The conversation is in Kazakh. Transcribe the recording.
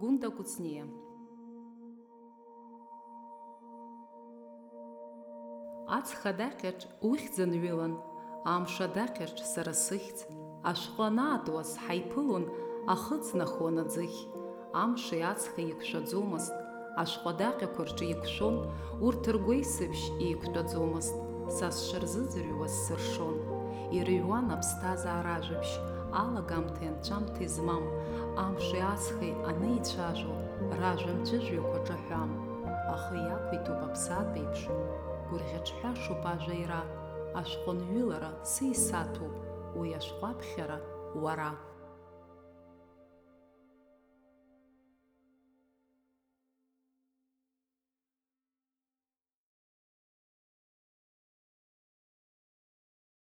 Гунда Куцниа Аҵх адаҟьаҿ ухьӡ ҩылан, амш адаҟьаҿ сара сыхьӡ, ашәҟәы анаатуаз ҳаиԥылон, ахыц нахуан аӡыхь. Амши ацхи еиқәшәаӡомызт, ашәҟәы адаҟьақәа рҿы еиқәшәон, урҭ ргәеисыбжь еиқәтәаӡомызт, сыршон. Ирыҩуан аԥсҭазаара ажәабжь, алагамҭеи анҵәамҭеи змам, амши ацхи анеицәажәо, ражәамҵәыжәҩақәа ҿаҳәам. Ахы иақәиҭуп аԥсаатә еиԥш, гәырӷьаҿҳәашоуп ажәаира, ашәҟәы нҩылара сеисаҭәуп, уи ашәҟәаԥхьара уара.